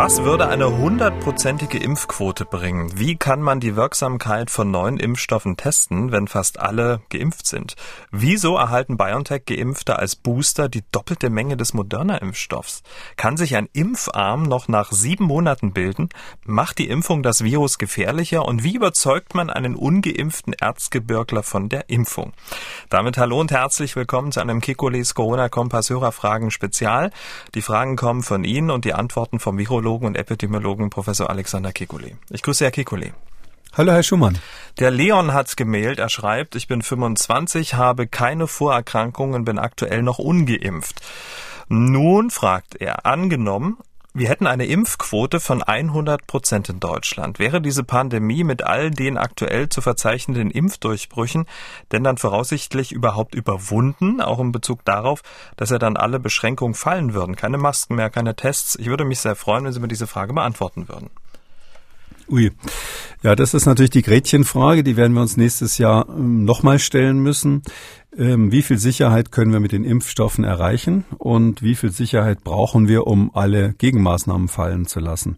Was würde eine hundertprozentige Impfquote bringen? Wie kann man die Wirksamkeit von neuen Impfstoffen testen, wenn fast alle geimpft sind? Wieso erhalten BioNTech-Geimpfte als Booster die doppelte Menge des Moderna-Impfstoffs? Kann sich ein Impfarm noch nach sieben Monaten bilden? Macht die Impfung das Virus gefährlicher? Und wie überzeugt man einen ungeimpften Erzgebirgler von der Impfung? Damit hallo und herzlich willkommen zu einem Kekules Corona-Kompass Hörerfragen Spezial. Die Fragen kommen von Ihnen und die Antworten vom Virologen Virologen und Epidemiologen Professor Alexander Kekulé. Ich grüße Herr Kekulé. Hallo, Herr Schumann. Der Leon hat gemailt. Er schreibt, ich bin 25, habe keine Vorerkrankungen, bin aktuell noch ungeimpft. Nun fragt er, angenommen, wir hätten eine Impfquote von 100 Prozent in Deutschland. Wäre diese Pandemie mit all den aktuell zu verzeichnenden Impfdurchbrüchen denn dann voraussichtlich überhaupt überwunden, auch in Bezug darauf, dass ja dann alle Beschränkungen fallen würden? Keine Masken mehr, keine Tests. Ich würde mich sehr freuen, wenn Sie mir diese Frage beantworten würden. Ui. Ja, das ist natürlich die Gretchenfrage, die werden wir uns nächstes Jahr ähm, nochmal stellen müssen. Ähm, wie viel Sicherheit können wir mit den Impfstoffen erreichen und wie viel Sicherheit brauchen wir, um alle Gegenmaßnahmen fallen zu lassen?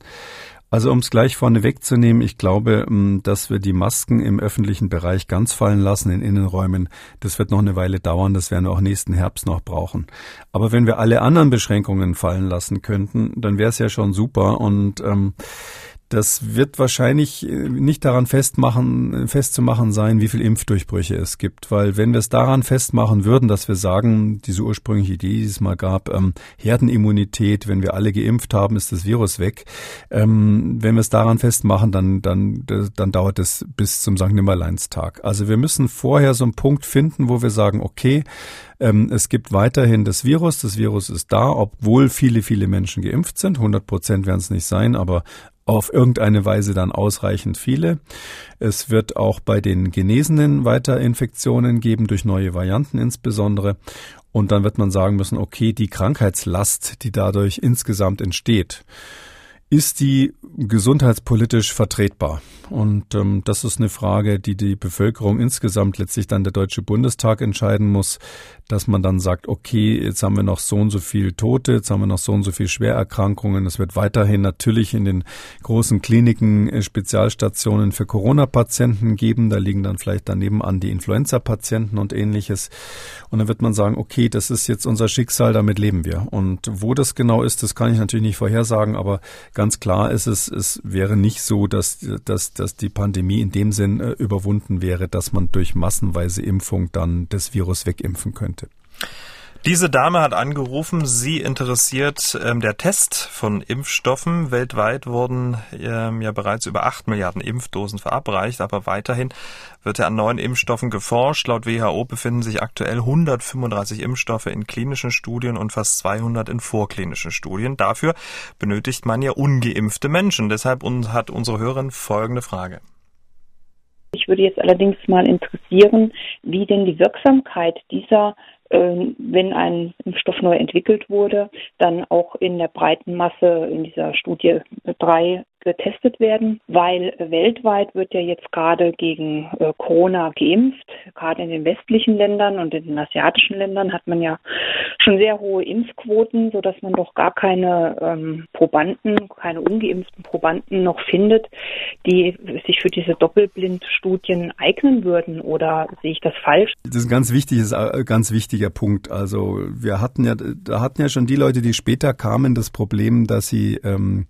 Also um es gleich vorne wegzunehmen, ich glaube, ähm, dass wir die Masken im öffentlichen Bereich ganz fallen lassen in Innenräumen. Das wird noch eine Weile dauern, das werden wir auch nächsten Herbst noch brauchen. Aber wenn wir alle anderen Beschränkungen fallen lassen könnten, dann wäre es ja schon super und ähm, das wird wahrscheinlich äh, nicht daran festmachen, festzumachen sein, wie viel Impfdurchbrüche es gibt, weil wenn wir es daran festmachen würden, dass wir sagen, diese ursprüngliche Idee, die es mal gab, ähm, Herdenimmunität, wenn wir alle geimpft haben, ist das Virus weg. Ähm, wenn wir es daran festmachen, dann dann dann dauert es bis zum St. Nimmerleinstag. Also wir müssen vorher so einen Punkt finden, wo wir sagen, okay, ähm, es gibt weiterhin das Virus. Das Virus ist da, obwohl viele, viele Menschen geimpft sind. 100 Prozent werden es nicht sein, aber auf irgendeine Weise dann ausreichend viele. Es wird auch bei den Genesenen weiter Infektionen geben, durch neue Varianten insbesondere. Und dann wird man sagen müssen, okay, die Krankheitslast, die dadurch insgesamt entsteht, ist die gesundheitspolitisch vertretbar? Und ähm, das ist eine Frage, die die Bevölkerung insgesamt letztlich dann der Deutsche Bundestag entscheiden muss, dass man dann sagt, okay, jetzt haben wir noch so und so viel Tote, jetzt haben wir noch so und so viel Schwererkrankungen. Es wird weiterhin natürlich in den großen Kliniken äh, Spezialstationen für Corona-Patienten geben. Da liegen dann vielleicht daneben an die Influenza-Patienten und ähnliches. Und dann wird man sagen, okay, das ist jetzt unser Schicksal, damit leben wir. Und wo das genau ist, das kann ich natürlich nicht vorhersagen, aber Ganz klar ist es, es wäre nicht so, dass, dass, dass die Pandemie in dem Sinn äh, überwunden wäre, dass man durch massenweise Impfung dann das Virus wegimpfen könnte. Diese Dame hat angerufen, sie interessiert ähm, der Test von Impfstoffen. Weltweit wurden ähm, ja bereits über acht Milliarden Impfdosen verabreicht, aber weiterhin wird ja an neuen Impfstoffen geforscht. Laut WHO befinden sich aktuell 135 Impfstoffe in klinischen Studien und fast 200 in vorklinischen Studien. Dafür benötigt man ja ungeimpfte Menschen. Deshalb hat unsere Hörerin folgende Frage. Ich würde jetzt allerdings mal interessieren, wie denn die Wirksamkeit dieser wenn ein Impfstoff neu entwickelt wurde, dann auch in der breiten Masse in dieser Studie 3 getestet werden, weil weltweit wird ja jetzt gerade gegen äh, Corona geimpft. Gerade in den westlichen Ländern und in den asiatischen Ländern hat man ja schon sehr hohe Impfquoten, sodass man doch gar keine ähm, Probanden, keine ungeimpften Probanden noch findet, die sich für diese Doppelblindstudien eignen würden. Oder sehe ich das falsch? Das ist ein ganz wichtiges, äh, ganz wichtiger Punkt. Also wir hatten ja, da hatten ja schon die Leute, die später kamen, das Problem, dass sie ähm,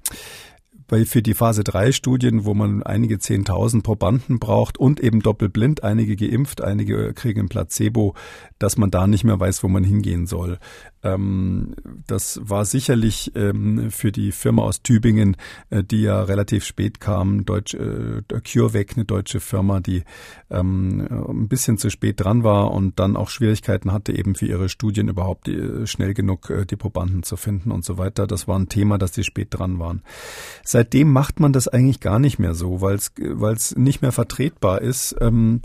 weil für die Phase 3 Studien, wo man einige 10.000 Probanden braucht und eben doppelblind, einige geimpft, einige kriegen ein Placebo, dass man da nicht mehr weiß, wo man hingehen soll. Ähm, das war sicherlich ähm, für die Firma aus Tübingen, äh, die ja relativ spät kam, Deutsch, äh, CureVac, eine deutsche Firma, die ähm, ein bisschen zu spät dran war und dann auch Schwierigkeiten hatte, eben für ihre Studien überhaupt die, äh, schnell genug äh, die Probanden zu finden und so weiter. Das war ein Thema, dass die spät dran waren. Seitdem macht man das eigentlich gar nicht mehr so, weil es nicht mehr vertretbar ist. Ähm,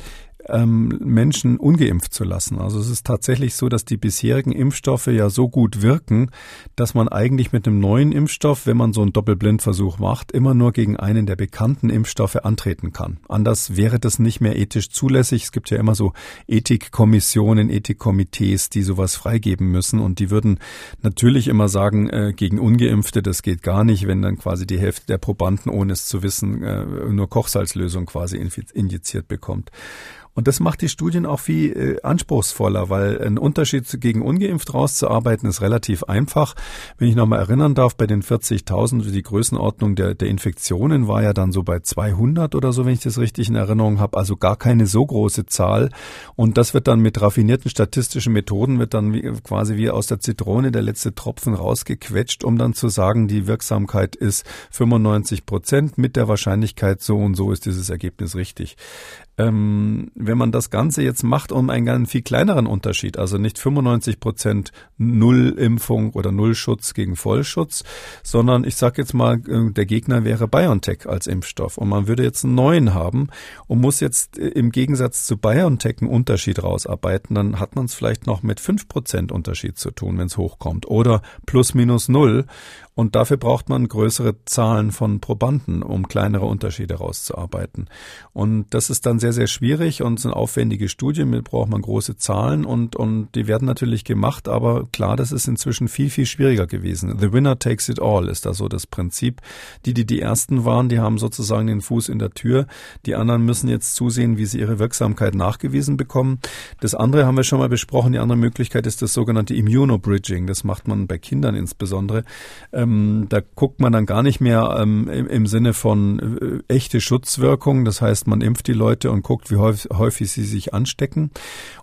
ähm, Menschen ungeimpft zu lassen. Also es ist tatsächlich so, dass die bisherigen Impfstoffe ja so gut wirken, dass man eigentlich mit einem neuen Impfstoff, wenn man so einen Doppelblindversuch macht, immer nur gegen einen der bekannten Impfstoffe antreten kann. Anders wäre das nicht mehr ethisch zulässig. Es gibt ja immer so Ethikkommissionen, Ethikkomitees, die sowas freigeben müssen und die würden natürlich immer sagen, äh, gegen Ungeimpfte, das geht gar nicht, wenn dann quasi die Hälfte der Probanden, ohne es zu wissen, äh, nur Kochsalzlösung quasi injiziert bekommt. Und das macht die Studien auch viel äh, anspruchsvoller, weil ein Unterschied gegen ungeimpft rauszuarbeiten ist relativ einfach. Wenn ich nochmal erinnern darf, bei den 40.000, die Größenordnung der, der Infektionen war ja dann so bei 200 oder so, wenn ich das richtig in Erinnerung habe. Also gar keine so große Zahl. Und das wird dann mit raffinierten statistischen Methoden, wird dann wie, quasi wie aus der Zitrone der letzte Tropfen rausgequetscht, um dann zu sagen, die Wirksamkeit ist 95 Prozent mit der Wahrscheinlichkeit so und so ist dieses Ergebnis richtig ähm, wenn man das Ganze jetzt macht um einen ganz viel kleineren Unterschied, also nicht 95 Prozent Nullimpfung oder Nullschutz gegen Vollschutz, sondern ich sage jetzt mal, äh, der Gegner wäre BioNTech als Impfstoff und man würde jetzt einen neuen haben und muss jetzt äh, im Gegensatz zu BioNTech einen Unterschied rausarbeiten, dann hat man es vielleicht noch mit 5 Prozent Unterschied zu tun, wenn es hochkommt oder plus minus null und dafür braucht man größere Zahlen von Probanden, um kleinere Unterschiede rauszuarbeiten. Und das ist dann sehr, sehr schwierig und sind aufwendige Studien, mit braucht man große Zahlen und, und die werden natürlich gemacht, aber klar, das ist inzwischen viel, viel schwieriger gewesen. The winner takes it all ist da so das Prinzip. Die, die die ersten waren, die haben sozusagen den Fuß in der Tür. Die anderen müssen jetzt zusehen, wie sie ihre Wirksamkeit nachgewiesen bekommen. Das andere haben wir schon mal besprochen. Die andere Möglichkeit ist das sogenannte Immunobridging. Das macht man bei Kindern insbesondere. Ähm, da guckt man dann gar nicht mehr ähm, im, Sinne von äh, echte Schutzwirkung. Das heißt, man impft die Leute und guckt, wie häufig, häufig sie sich anstecken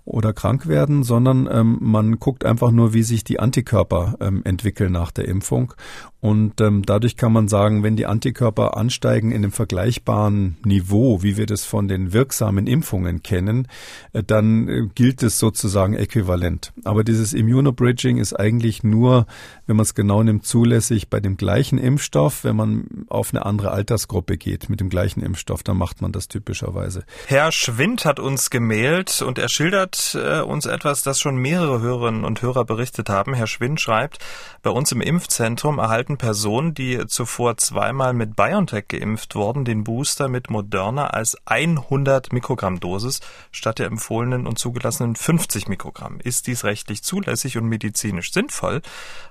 oder krank werden, sondern ähm, man guckt einfach nur, wie sich die Antikörper ähm, entwickeln nach der Impfung. Und ähm, dadurch kann man sagen, wenn die Antikörper ansteigen in einem vergleichbaren Niveau, wie wir das von den wirksamen Impfungen kennen, äh, dann äh, gilt es sozusagen äquivalent. Aber dieses Immunobridging ist eigentlich nur, wenn man es genau nimmt, zulässig bei dem gleichen Impfstoff. Wenn man auf eine andere Altersgruppe geht mit dem gleichen Impfstoff, dann macht man das typischerweise. Herr Schwind hat uns gemailt und er schildert äh, uns etwas, das schon mehrere Hörerinnen und Hörer berichtet haben. Herr Schwind schreibt, bei uns im Impfzentrum erhalten erhalten Personen, die zuvor zweimal mit BioNTech geimpft wurden, den Booster mit Moderna als 100 Mikrogramm Dosis statt der empfohlenen und zugelassenen 50 Mikrogramm. Ist dies rechtlich zulässig und medizinisch sinnvoll?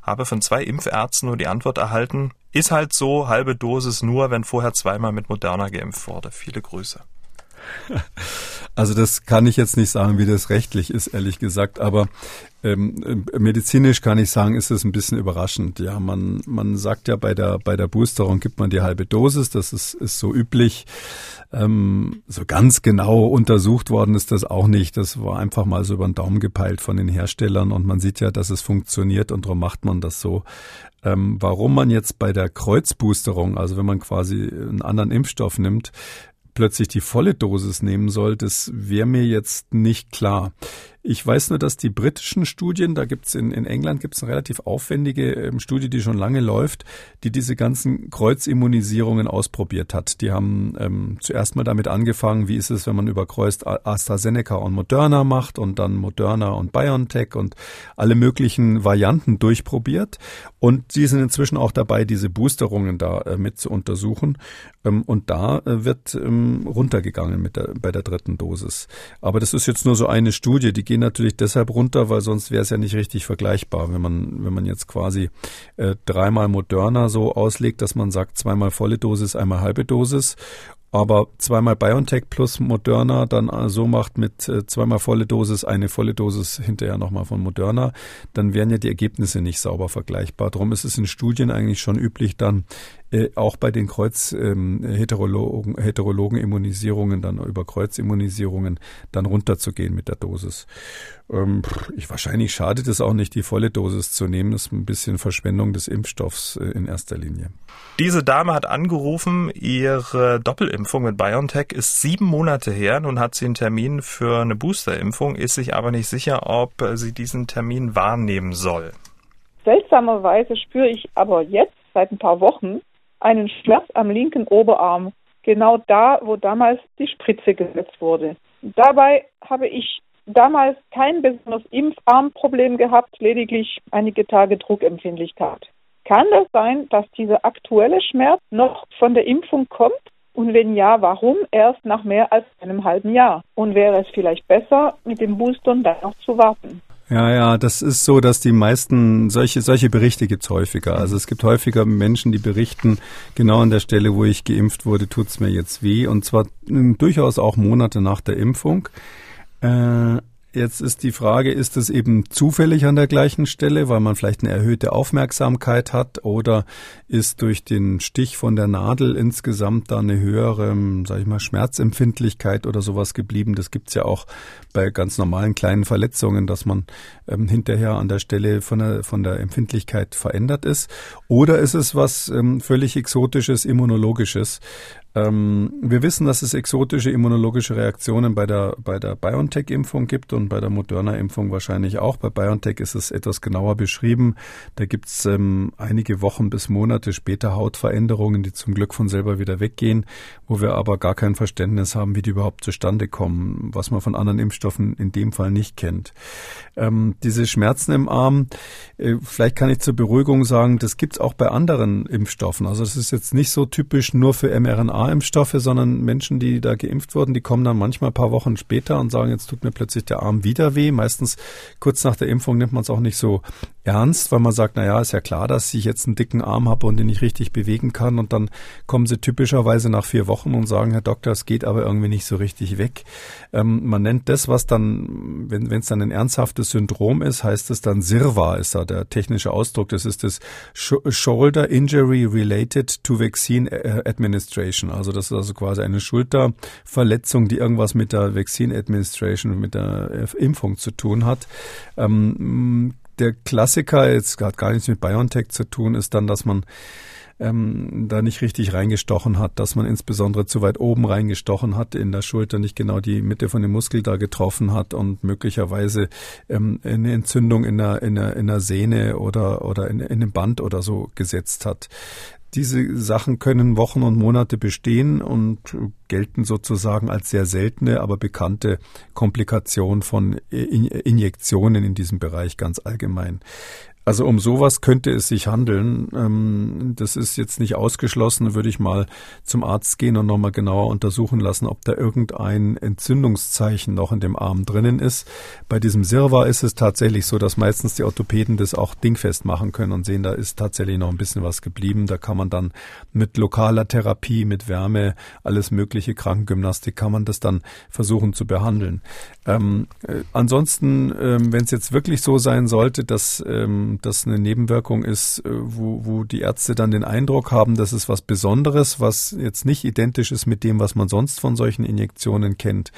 Habe von zwei Impfärzten nur die Antwort erhalten, ist halt so, halbe Dosis nur, wenn vorher zweimal mit Moderna geimpft wurde. Viele Grüße. Also das kann ich jetzt nicht sagen, wie das rechtlich ist, ehrlich gesagt. Aber ähm, medizinisch kann ich sagen, ist es ein bisschen überraschend. Ja, man, man sagt ja bei der, bei der Boosterung gibt man die halbe Dosis. Das ist, ist so üblich. Ähm, so ganz genau untersucht worden ist das auch nicht. Das war einfach mal so über den Daumen gepeilt von den Herstellern und man sieht ja, dass es funktioniert und darum macht man das so. Ähm, warum man jetzt bei der Kreuzboosterung, also wenn man quasi einen anderen Impfstoff nimmt, plötzlich die volle Dosis nehmen soll, das wäre mir jetzt nicht klar. Ich weiß nur, dass die britischen Studien, da gibt's in, in England gibt's eine relativ aufwendige ähm, Studie, die schon lange läuft, die diese ganzen Kreuzimmunisierungen ausprobiert hat. Die haben ähm, zuerst mal damit angefangen, wie ist es, wenn man überkreuzt AstraZeneca und Moderna macht und dann Moderna und BioNTech und alle möglichen Varianten durchprobiert. Und sie sind inzwischen auch dabei, diese Boosterungen da äh, mit zu untersuchen. Ähm, und da äh, wird ähm, runtergegangen mit der, bei der dritten Dosis. Aber das ist jetzt nur so eine Studie, die gehen natürlich deshalb runter, weil sonst wäre es ja nicht richtig vergleichbar, wenn man, wenn man jetzt quasi äh, dreimal Moderna so auslegt, dass man sagt, zweimal volle Dosis, einmal halbe Dosis aber zweimal BioNTech plus Moderna dann äh, so macht mit äh, zweimal volle Dosis, eine volle Dosis hinterher nochmal von Moderna, dann wären ja die Ergebnisse nicht sauber vergleichbar. Darum ist es in Studien eigentlich schon üblich, dann äh, auch bei den Kreuz-Heterologen, ähm, Heterologen-Immunisierungen, dann über Kreuzimmunisierungen, dann runterzugehen mit der Dosis. Ähm, ich, wahrscheinlich schadet es auch nicht, die volle Dosis zu nehmen. Das ist ein bisschen Verschwendung des Impfstoffs äh, in erster Linie. Diese Dame hat angerufen, ihre Doppelimpfung mit BioNTech ist sieben Monate her. Nun hat sie einen Termin für eine Boosterimpfung, ist sich aber nicht sicher, ob sie diesen Termin wahrnehmen soll. Seltsamerweise spüre ich aber jetzt seit ein paar Wochen einen Schmerz am linken Oberarm. genau da, wo damals die Spritze gesetzt wurde. Dabei habe ich damals kein besonderes Impfarmproblem gehabt, lediglich einige Tage Druckempfindlichkeit. Kann das sein, dass dieser aktuelle Schmerz noch von der Impfung kommt? Und wenn ja, warum erst nach mehr als einem halben Jahr? Und wäre es vielleicht besser, mit dem Boostern dann noch zu warten? Ja, ja, das ist so, dass die meisten solche solche Berichte gibt's häufiger. Also es gibt häufiger Menschen, die berichten, genau an der Stelle, wo ich geimpft wurde, tut's mir jetzt weh. Und zwar hm, durchaus auch Monate nach der Impfung. Äh, Jetzt ist die Frage, ist es eben zufällig an der gleichen Stelle, weil man vielleicht eine erhöhte Aufmerksamkeit hat oder ist durch den Stich von der Nadel insgesamt da eine höhere, sag ich mal, Schmerzempfindlichkeit oder sowas geblieben? Das gibt's ja auch bei ganz normalen kleinen Verletzungen, dass man ähm, hinterher an der Stelle von der, von der Empfindlichkeit verändert ist. Oder ist es was ähm, völlig exotisches, immunologisches? Ähm, wir wissen, dass es exotische immunologische Reaktionen bei der, bei der BioNTech-Impfung gibt und bei der Moderna-Impfung wahrscheinlich auch. Bei BioNTech ist es etwas genauer beschrieben. Da gibt es ähm, einige Wochen bis Monate später Hautveränderungen, die zum Glück von selber wieder weggehen, wo wir aber gar kein Verständnis haben, wie die überhaupt zustande kommen, was man von anderen Impfstoffen in dem Fall nicht kennt. Ähm, diese Schmerzen im Arm, äh, vielleicht kann ich zur Beruhigung sagen, das gibt es auch bei anderen Impfstoffen. Also das ist jetzt nicht so typisch nur für mRNA mRNA-Impfstoffe, sondern Menschen, die da geimpft wurden, die kommen dann manchmal ein paar Wochen später und sagen, jetzt tut mir plötzlich der Arm wieder weh. Meistens kurz nach der Impfung nimmt man es auch nicht so ernst, weil man sagt, na ja, ist ja klar, dass ich jetzt einen dicken Arm habe und den nicht richtig bewegen kann. Und dann kommen sie typischerweise nach vier Wochen und sagen, Herr Doktor, es geht aber irgendwie nicht so richtig weg. Ähm, man nennt das, was dann, wenn es dann ein ernsthaftes Syndrom ist, heißt es dann SIRVA, ist da der technische Ausdruck. Das ist das Shoulder Injury Related to Vaccine äh, Administration. Also das ist also quasi eine Schulterverletzung, die irgendwas mit der Vaccine Administration, mit der äh, Impfung zu tun hat. Ähm, der Klassiker, jetzt hat gar nichts mit BioNTech zu tun, ist dann, dass man ähm, da nicht richtig reingestochen hat, dass man insbesondere zu weit oben reingestochen hat in der Schulter, nicht genau die Mitte von dem Muskel da getroffen hat und möglicherweise ähm, eine Entzündung in der, in der, in der Sehne oder, oder in, in einem Band oder so gesetzt hat. Diese Sachen können Wochen und Monate bestehen und gelten sozusagen als sehr seltene, aber bekannte Komplikation von Injektionen in diesem Bereich ganz allgemein. Also um sowas könnte es sich handeln. Ähm, das ist jetzt nicht ausgeschlossen. Würde ich mal zum Arzt gehen und nochmal genauer untersuchen lassen, ob da irgendein Entzündungszeichen noch in dem Arm drinnen ist. Bei diesem Sirva ist es tatsächlich so, dass meistens die Orthopäden das auch dingfest machen können und sehen, da ist tatsächlich noch ein bisschen was geblieben. Da kann man dann mit lokaler Therapie, mit Wärme, alles mögliche Krankengymnastik kann man das dann versuchen zu behandeln. Ähm, äh, ansonsten, ähm, wenn es jetzt wirklich so sein sollte, dass ähm, das eine Nebenwirkung ist, äh, wo, wo die Ärzte dann den Eindruck haben, das ist was Besonderes, was jetzt nicht identisch ist mit dem, was man sonst von solchen Injektionen kennt,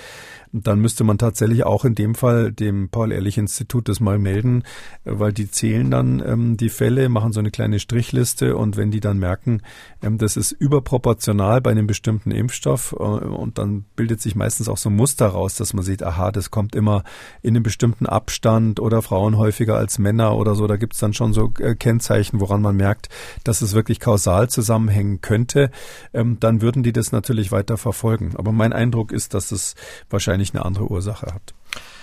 dann müsste man tatsächlich auch in dem Fall dem Paul-Ehrlich-Institut das mal melden, äh, weil die zählen dann ähm, die Fälle, machen so eine kleine Strichliste und wenn die dann merken, ähm, das ist überproportional bei einem bestimmten Impfstoff äh, und dann bildet sich meistens auch so ein Muster raus, dass man sieht, aha, das kommt immer in einem bestimmten Abstand oder Frauen häufiger als Männer oder so, da gibt es dann schon so äh, Kennzeichen, woran man merkt, dass es wirklich kausal zusammenhängen könnte, ähm, dann würden die das natürlich weiter verfolgen. Aber mein Eindruck ist, dass es wahrscheinlich wahrscheinlich eine andere Ursache hat.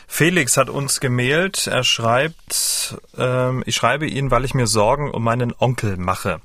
Felix hat uns gemailt. Er schreibt, ähm, ich schreibe ihn, weil ich mir Sorgen um meinen Onkel mache.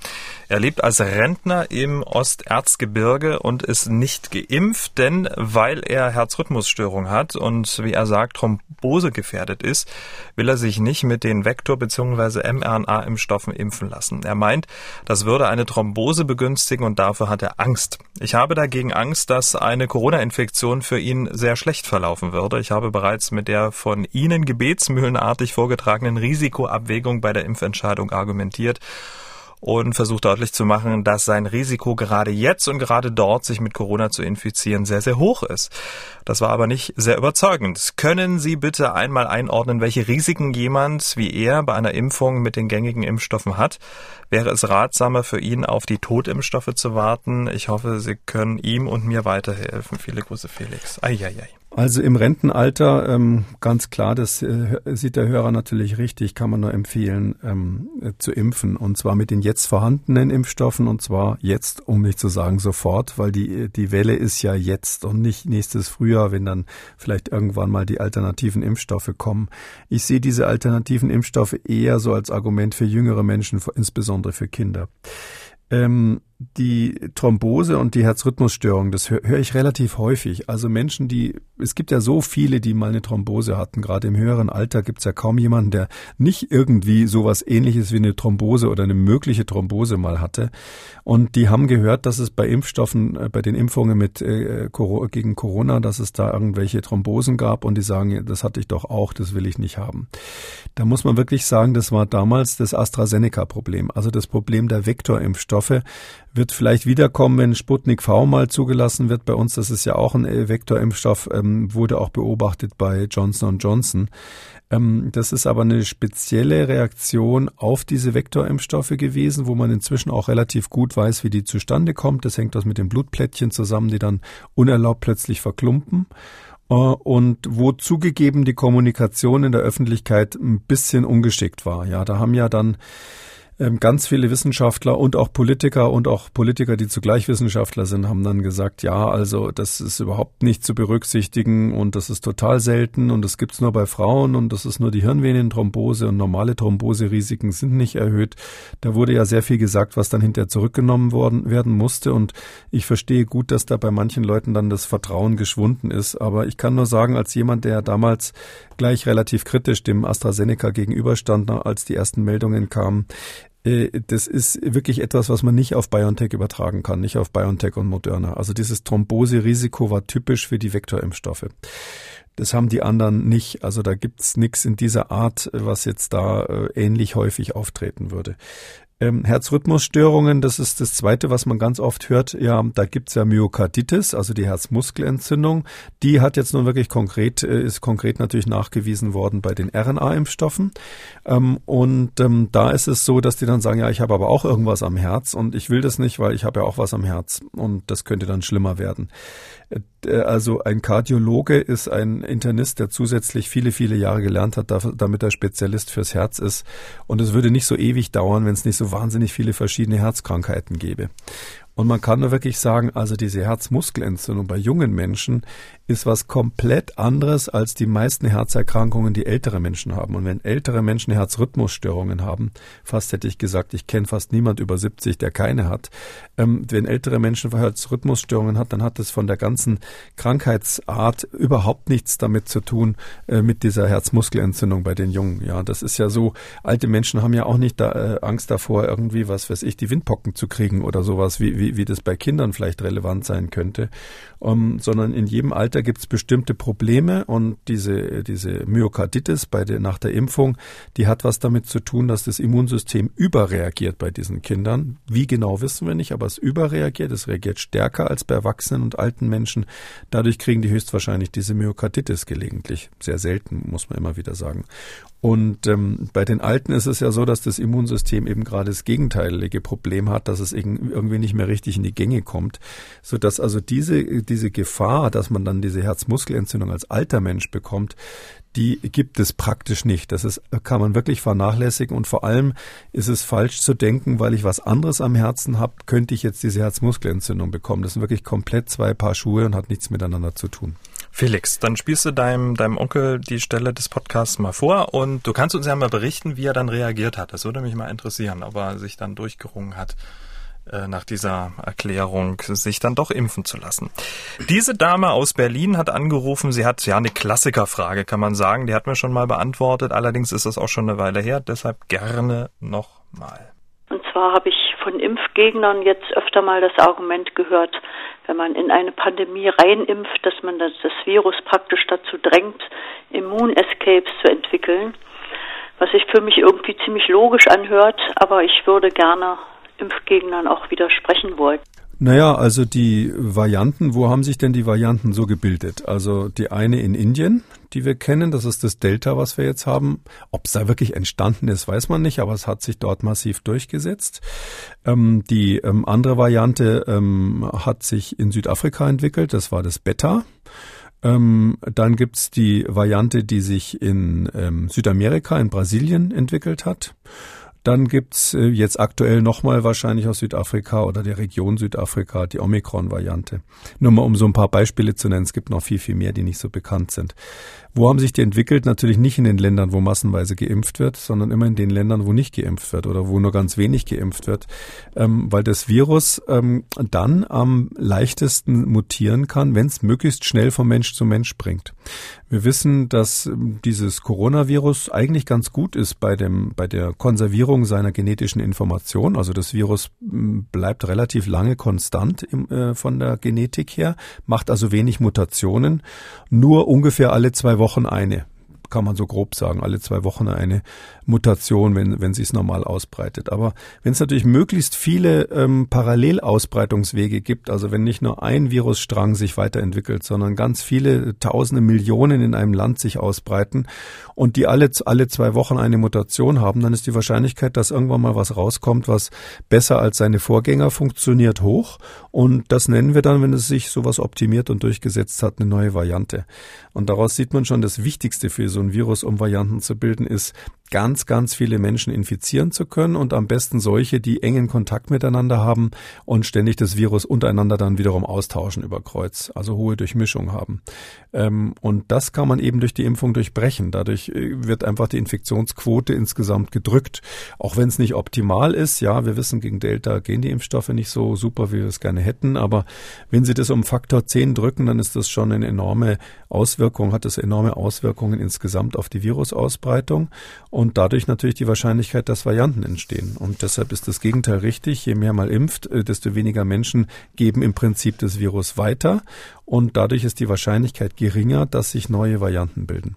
Er lebt als Rentner im Osterzgebirge und ist nicht geimpft, denn weil er Herzrhythmusstörung hat und wie er sagt, Thrombose gefährdet ist, will er sich nicht mit den Vektor- bzw. mRNA-Impfstoffen impfen lassen. Er meint, das würde eine Thrombose begünstigen und dafür hat er Angst. Ich habe dagegen Angst, dass eine Corona-Infektion für ihn sehr schlecht verlaufen würde. Ich habe bereits mit der von Ihnen gebetsmühlenartig vorgetragenen Risikoabwägung bei der Impfentscheidung argumentiert und versucht deutlich zu machen, dass sein Risiko gerade jetzt und gerade dort, sich mit Corona zu infizieren, sehr, sehr hoch ist. Das war aber nicht sehr überzeugend. Können Sie bitte einmal einordnen, welche Risiken jemand wie er bei einer Impfung mit den gängigen Impfstoffen hat? Wäre es ratsamer für ihn, auf die Totimpfstoffe zu warten? Ich hoffe, Sie können ihm und mir weiterhelfen. Viele Grüße, Felix. Eieiei. Also im Rentenalter, ähm, ganz klar, das äh, sieht der Hörer natürlich richtig, kann man nur empfehlen, ähm, äh, zu impfen. Und zwar mit den jetzt vorhandenen Impfstoffen und zwar jetzt, um nicht zu sagen sofort, weil die, die Welle ist ja jetzt und nicht nächstes Frühjahr, wenn dann vielleicht irgendwann mal die alternativen Impfstoffe kommen. Ich sehe diese alternativen Impfstoffe eher so als Argument für jüngere Menschen, insbesondere für Kinder. Ähm, die Thrombose und die Herzrhythmusstörung, das höre hör ich relativ häufig. Also Menschen, die, es gibt ja so viele, die mal eine Thrombose hatten. Gerade im höheren Alter gibt es ja kaum jemanden, der nicht irgendwie sowas ähnliches wie eine Thrombose oder eine mögliche Thrombose mal hatte. Und die haben gehört, dass es bei Impfstoffen, äh, bei den Impfungen mit äh, gegen Corona, dass es da irgendwelche Thrombosen gab und die sagen, das hatte ich doch auch, das will ich nicht haben. Da muss man wirklich sagen, das war damals das AstraZeneca-Problem, also das Problem der Vektorimpfstoffe wird vielleicht wiederkommen, wenn Sputnik V mal zugelassen wird bei uns. Das ist ja auch ein Vektorimpfstoff, ähm, wurde auch beobachtet bei Johnson Johnson. Ähm, das ist aber eine spezielle Reaktion auf diese Vektorimpfstoffe gewesen, wo man inzwischen auch relativ gut weiß, wie die zustande kommt. Das hängt das mit den Blutplättchen zusammen, die dann unerlaubt plötzlich verklumpen äh, und wo zugegeben die Kommunikation in der Öffentlichkeit ein bisschen ungeschickt war. Ja, da haben ja dann ähm, ganz viele Wissenschaftler und auch Politiker und auch Politiker, die zugleich Wissenschaftler sind, haben dann gesagt, ja, also das ist überhaupt nicht zu berücksichtigen und das ist total selten und das gibt's nur bei Frauen und das ist nur die Hirnvenenthrombose und normale Thromboserisiken sind nicht erhöht. Da wurde ja sehr viel gesagt, was dann hinterher zurückgenommen worden werden musste und ich verstehe gut, dass da bei manchen Leuten dann das Vertrauen geschwunden ist. Aber ich kann nur sagen, als jemand, der damals gleich relativ kritisch dem AstraZeneca gegenüberstand, als die ersten Meldungen kamen, das ist wirklich etwas, was man nicht auf BioNTech übertragen kann, nicht auf BioNTech und Moderna. Also dieses Thromboserisiko war typisch für die Vektorimpfstoffe. Das haben die anderen nicht. Also da gibt's nichts in dieser Art, was jetzt da äh, ähnlich häufig auftreten würde. Ähm, Herzrhythmusstörungen, das ist das Zweite, was man ganz oft hört. Ja, da gibt's ja Myokarditis, also die Herzmuskelentzündung. Die hat jetzt nun wirklich konkret, äh, ist konkret natürlich nachgewiesen worden bei den RNA-Impfstoffen. Ähm, und ähm, da ist es so, dass die dann sagen, ja, ich habe aber auch irgendwas am Herz und ich will das nicht, weil ich habe ja auch was am Herz und das könnte dann schlimmer werden. Äh, also ein Kardiologe ist ein Internist, der zusätzlich viele, viele Jahre gelernt hat, damit er Spezialist fürs Herz ist. Und es würde nicht so ewig dauern, wenn es nicht so wahnsinnig viele verschiedene Herzkrankheiten gäbe. Und man kann nur wirklich sagen, also diese Herzmuskelentzündung bei jungen Menschen ist was komplett anderes als die meisten Herzerkrankungen, die ältere Menschen haben. Und wenn ältere Menschen Herzrhythmusstörungen haben, fast hätte ich gesagt, ich kenne fast niemand über 70, der keine hat. Ähm, wenn ältere Menschen Herzrhythmusstörungen hat, dann hat das von der ganzen Krankheitsart überhaupt nichts damit zu tun äh, mit dieser Herzmuskelentzündung bei den Jungen. Ja, das ist ja so. Alte Menschen haben ja auch nicht da, äh, Angst davor, irgendwie was weiß ich, die Windpocken zu kriegen oder sowas, wie, wie, wie das bei Kindern vielleicht relevant sein könnte, um, sondern in jedem Alter Alter gibt es bestimmte Probleme und diese, diese Myokarditis bei der, nach der Impfung, die hat was damit zu tun, dass das Immunsystem überreagiert bei diesen Kindern. Wie genau wissen wir nicht, aber es überreagiert, es reagiert stärker als bei Erwachsenen und alten Menschen. Dadurch kriegen die höchstwahrscheinlich diese Myokarditis gelegentlich. Sehr selten, muss man immer wieder sagen. Und ähm, bei den Alten ist es ja so, dass das Immunsystem eben gerade das gegenteilige Problem hat, dass es irgendwie nicht mehr richtig in die Gänge kommt, so dass also diese diese Gefahr, dass man dann diese Herzmuskelentzündung als alter Mensch bekommt, die gibt es praktisch nicht. Das ist, kann man wirklich vernachlässigen und vor allem ist es falsch zu denken, weil ich was anderes am Herzen habe, könnte ich jetzt diese Herzmuskelentzündung bekommen. Das sind wirklich komplett zwei Paar Schuhe und hat nichts miteinander zu tun. Felix, dann spielst du deinem, deinem Onkel die Stelle des Podcasts mal vor und du kannst uns ja mal berichten, wie er dann reagiert hat. Das würde mich mal interessieren, ob er sich dann durchgerungen hat, nach dieser Erklärung sich dann doch impfen zu lassen. Diese Dame aus Berlin hat angerufen, sie hat ja eine Klassikerfrage, kann man sagen, die hat mir schon mal beantwortet, allerdings ist das auch schon eine Weile her, deshalb gerne nochmal. Und zwar habe ich von Impfgegnern jetzt öfter mal das Argument gehört, wenn man in eine Pandemie reinimpft, dass man das, das Virus praktisch dazu drängt, Immun-Escapes zu entwickeln, was sich für mich irgendwie ziemlich logisch anhört, aber ich würde gerne Impfgegnern auch widersprechen wollen. Naja, also die Varianten, wo haben sich denn die Varianten so gebildet? Also die eine in Indien, die wir kennen, das ist das Delta, was wir jetzt haben. Ob es da wirklich entstanden ist, weiß man nicht, aber es hat sich dort massiv durchgesetzt. Ähm, die ähm, andere Variante ähm, hat sich in Südafrika entwickelt, das war das Beta. Ähm, dann gibt's die Variante, die sich in ähm, Südamerika, in Brasilien entwickelt hat. Dann gibt's äh, jetzt aktuell nochmal wahrscheinlich aus Südafrika oder der Region Südafrika die Omikron-Variante. Nur mal um so ein paar Beispiele zu nennen, es gibt noch viel, viel mehr, die nicht so bekannt sind. Wo haben sich die entwickelt? Natürlich nicht in den Ländern, wo massenweise geimpft wird, sondern immer in den Ländern, wo nicht geimpft wird oder wo nur ganz wenig geimpft wird, ähm, weil das Virus ähm, dann am leichtesten mutieren kann, wenn es möglichst schnell vom Mensch zu Mensch springt. Wir wissen, dass ähm, dieses Coronavirus eigentlich ganz gut ist bei dem bei der Konservierung seiner genetischen Information. Also das Virus ähm, bleibt relativ lange konstant im, äh, von der Genetik her, macht also wenig Mutationen. Nur ungefähr alle zwei Wochen Wochen eine kann man so grob sagen, alle zwei Wochen eine Mutation, wenn, wenn sie es normal ausbreitet. Aber wenn es natürlich möglichst viele ähm, Parallelausbreitungswege gibt, also wenn nicht nur ein Virusstrang sich weiterentwickelt, sondern ganz viele Tausende, Millionen in einem Land sich ausbreiten und die alle, alle zwei Wochen eine Mutation haben, dann ist die Wahrscheinlichkeit, dass irgendwann mal was rauskommt, was besser als seine Vorgänger funktioniert, hoch. Und das nennen wir dann, wenn es sich sowas optimiert und durchgesetzt hat, eine neue Variante. Und daraus sieht man schon, das Wichtigste für so ein Virus, um Varianten zu bilden, ist ganz, ganz viele Menschen infizieren zu können und am besten solche, die engen Kontakt miteinander haben und ständig das Virus untereinander dann wiederum austauschen über Kreuz, also hohe Durchmischung haben. Ähm, und das kann man eben durch die Impfung durchbrechen. Dadurch äh, wird einfach die Infektionsquote insgesamt gedrückt, auch wenn es nicht optimal ist. Ja, wir wissen, gegen Delta gehen die Impfstoffe nicht so super, wie wir es gerne hätten, aber wenn sie das um Faktor 10 drücken, dann ist das schon eine enorme Auswirkung, hat das enorme Auswirkungen insgesamt auf die Virusausbreitung und dadurch natürlich die Wahrscheinlichkeit, dass Varianten entstehen. Und deshalb ist das Gegenteil richtig. Je mehr man impft, äh, desto weniger Menschen geben im Prinzip das Virus weiter und dadurch ist die Wahrscheinlichkeit geringer, dass sich neue Varianten bilden.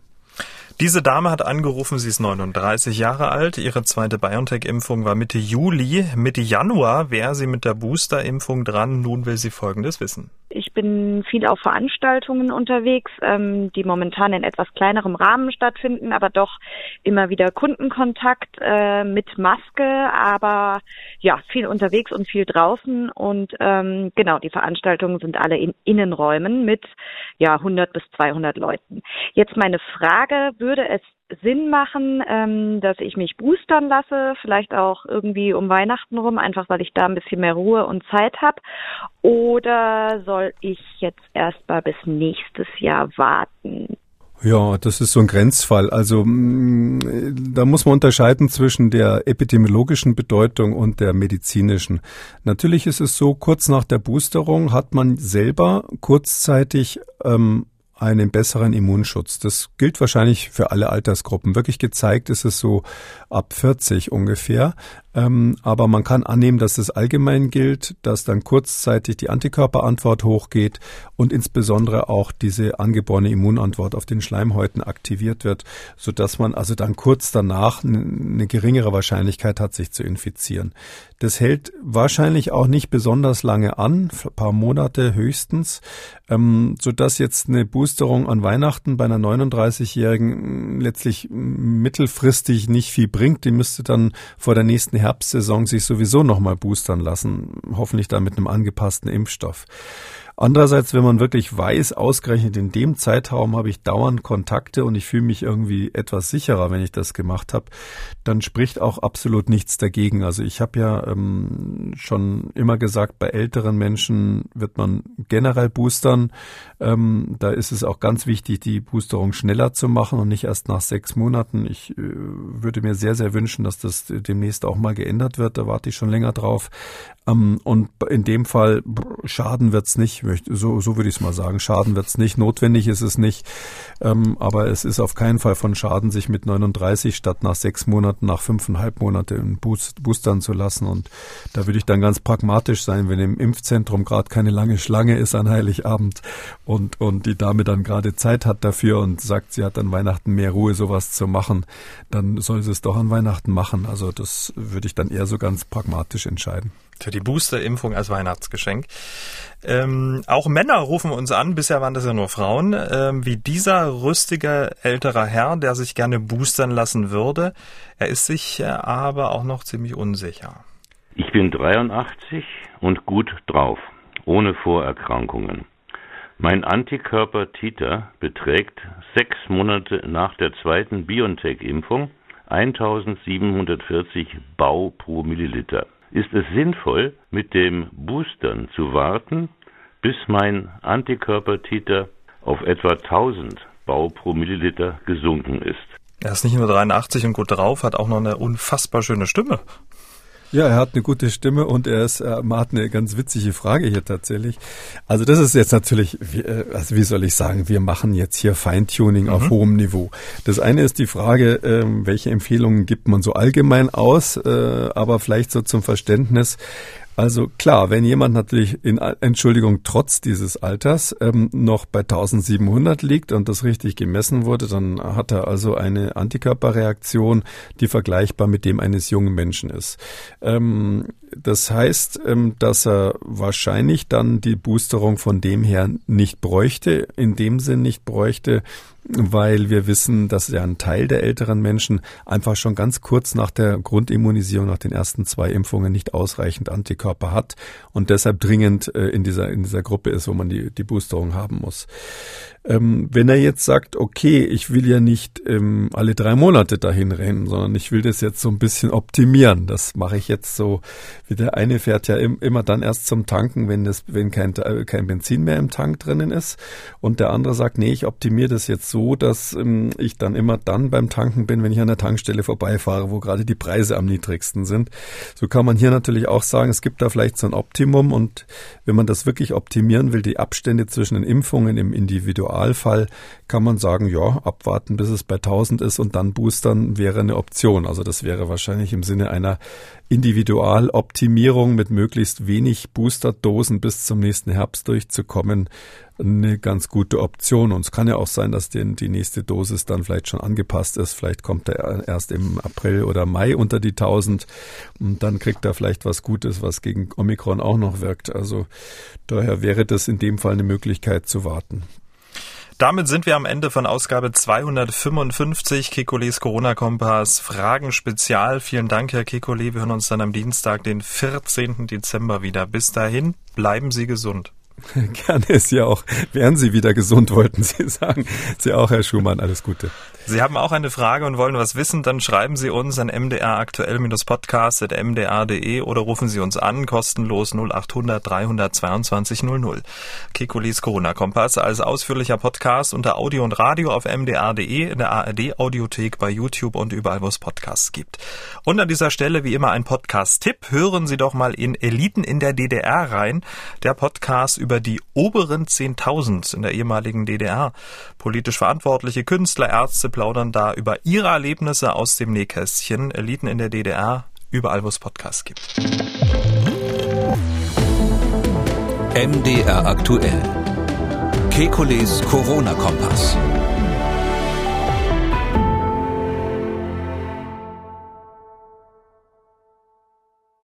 Diese Dame hat angerufen, sie ist 39 Jahre alt. Ihre zweite BioNTech-Impfung war Mitte Juli. Mitte Januar wäre sie mit der Booster-Impfung dran. Nun will sie Folgendes wissen. Ich bin viel auf Veranstaltungen unterwegs, ähm, die momentan in etwas kleinerem Rahmen stattfinden, aber doch immer wieder Kundenkontakt äh, mit Maske, aber ja, viel unterwegs und viel draußen und ähm, genau, die Veranstaltungen sind alle in Innenräumen mit ja 100 bis 200 Leuten. Jetzt meine Frage, würde es Sinn machen, ähm, dass ich mich boostern lasse, vielleicht auch irgendwie um Weihnachten rum, einfach weil ich da ein bisschen mehr Ruhe und Zeit habe? Oder soll ich jetzt erst mal bis nächstes Jahr warten? Ja, das ist so ein Grenzfall. Also mm, da muss man unterscheiden zwischen der epidemiologischen Bedeutung und der medizinischen. Natürlich ist es so, kurz nach der Boosterung hat man selber kurzzeitig ähm, einen besseren Immunschutz. Das gilt wahrscheinlich für alle Altersgruppen. Wirklich gezeigt ist es so ab 40 ungefähr. Ähm, aber man kann annehmen, dass es allgemein gilt, dass dann kurzzeitig die Antikörperantwort hochgeht und insbesondere auch diese angeborene Immunantwort auf den Schleimhäuten aktiviert wird, sodass man also dann kurz danach eine geringere Wahrscheinlichkeit hat, sich zu infizieren. Das hält wahrscheinlich auch nicht besonders lange an, ein paar Monate höchstens, ähm, sodass jetzt eine Boosterung an Weihnachten bei einer 39-Jährigen letztlich mittelfristig nicht viel bringt. Die müsste dann vor der nächsten Herbstsaison sich sowieso nochmal boostern lassen, hoffentlich dann mit einem angepassten Impfstoff. Andererseits, wenn man wirklich weiß, ausgerechnet in dem Zeitraum habe ich dauernd Kontakte und ich fühle mich irgendwie etwas sicherer, wenn ich das gemacht habe, dann spricht auch absolut nichts dagegen. Also ich habe ja ähm, schon immer gesagt, bei älteren Menschen wird man generell boostern. Ähm, da ist es auch ganz wichtig, die Boosterung schneller zu machen und nicht erst nach sechs Monaten. Ich äh, würde mir sehr, sehr wünschen, dass das demnächst auch mal geändert wird. Da warte ich schon länger drauf. Ähm, und in dem Fall Schaden wird's nicht möchte, so, so würde ich es mal sagen. Schaden wird es nicht, notwendig ist es nicht, ähm, aber es ist auf keinen Fall von Schaden, sich mit 39 statt nach sechs Monaten, nach fünfeinhalb Monate in Boost, boostern zu lassen. Und da würde ich dann ganz pragmatisch sein, wenn im Impfzentrum gerade keine lange Schlange ist an Heiligabend und, und die Dame dann gerade Zeit hat dafür und sagt, sie hat an Weihnachten mehr Ruhe, sowas zu machen, dann soll sie es doch an Weihnachten machen. Also das würde ich dann eher so ganz pragmatisch entscheiden. Für die Booster-Impfung als Weihnachtsgeschenk. Ähm, auch Männer rufen uns an, bisher waren das ja nur Frauen, ähm, wie dieser rüstige älterer Herr, der sich gerne boostern lassen würde. Er ist sich aber auch noch ziemlich unsicher. Ich bin 83 und gut drauf, ohne Vorerkrankungen. Mein Antikörper Titer beträgt sechs Monate nach der zweiten BioNTech-Impfung 1740 Bau pro Milliliter. Ist es sinnvoll, mit dem Boostern zu warten, bis mein Antikörpertiter auf etwa 1000 Bau pro Milliliter gesunken ist? Er ist nicht nur 83 und gut drauf, hat auch noch eine unfassbar schöne Stimme. Ja, er hat eine gute Stimme und er ist, er hat eine ganz witzige Frage hier tatsächlich. Also das ist jetzt natürlich, wie, äh, also wie soll ich sagen, wir machen jetzt hier Feintuning mhm. auf hohem Niveau. Das eine ist die Frage, ähm, welche Empfehlungen gibt man so allgemein aus, äh, aber vielleicht so zum Verständnis. Also klar, wenn jemand natürlich in Entschuldigung trotz dieses Alters ähm, noch bei 1700 liegt und das richtig gemessen wurde, dann hat er also eine Antikörperreaktion, die vergleichbar mit dem eines jungen Menschen ist. Ähm, das heißt, ähm, dass er wahrscheinlich dann die Boosterung von dem her nicht bräuchte, in dem Sinn nicht bräuchte, weil wir wissen, dass ja ein Teil der älteren Menschen einfach schon ganz kurz nach der Grundimmunisierung, nach den ersten zwei Impfungen nicht ausreichend Antikörper hat und deshalb dringend äh, in dieser, in dieser Gruppe ist, wo man die, die Boosterung haben muss. Ähm, wenn er jetzt sagt, okay, ich will ja nicht ähm, alle drei Monate dahin rennen, sondern ich will das jetzt so ein bisschen optimieren. Das mache ich jetzt so, wie der eine fährt ja im, immer dann erst zum Tanken, wenn das, wenn kein, äh, kein Benzin mehr im Tank drinnen ist. Und der andere sagt, nee, ich optimiere das jetzt so, dass ähm, ich dann immer dann beim Tanken bin, wenn ich an der Tankstelle vorbeifahre, wo gerade die Preise am niedrigsten sind. So kann man hier natürlich auch sagen, es gibt da vielleicht so ein Optimum und wenn man das wirklich optimieren will, die Abstände zwischen den Impfungen im Individual Normalfall kann man sagen, ja, abwarten, bis es bei 1000 ist und dann boostern wäre eine Option. Also das wäre wahrscheinlich im Sinne einer Individualoptimierung mit möglichst wenig Boosterdosen bis zum nächsten Herbst durchzukommen, eine ganz gute Option. Und es kann ja auch sein, dass die, die nächste Dosis dann vielleicht schon angepasst ist. Vielleicht kommt er erst im April oder Mai unter die 1000 und dann kriegt er vielleicht was Gutes, was gegen Omikron auch noch wirkt. Also daher wäre das in dem Fall eine Möglichkeit zu warten. Damit sind wir am Ende von Ausgabe 255 Kekules Corona-Kompass Fragen Spezial. Vielen Dank, Herr Kekule. Wir hören uns dann am Dienstag, den 14. Dezember wieder. Bis dahin, bleiben Sie gesund. Gerne ist ja auch, wären Sie wieder gesund, wollten Sie sagen. Sie auch, Herr Schumann, alles Gute. Sie haben auch eine Frage und wollen was wissen, dann schreiben Sie uns an mdraktuell-podcast.mdr.de oder rufen Sie uns an, kostenlos 0800 322 00. Kekulis Corona-Kompass als ausführlicher Podcast unter Audio und Radio auf mdr.de, in der ARD-Audiothek, bei YouTube und überall, wo es Podcasts gibt. Und an dieser Stelle wie immer ein Podcast-Tipp. Hören Sie doch mal in Eliten in der DDR rein. Der Podcast über die oberen 10.000 in der ehemaligen DDR. Politisch verantwortliche Künstler, Ärzte, plaudern da über ihre Erlebnisse aus dem Nähkästchen. Eliten in der DDR, überall wo es Podcasts gibt. MDR aktuell. Kekules Corona-Kompass.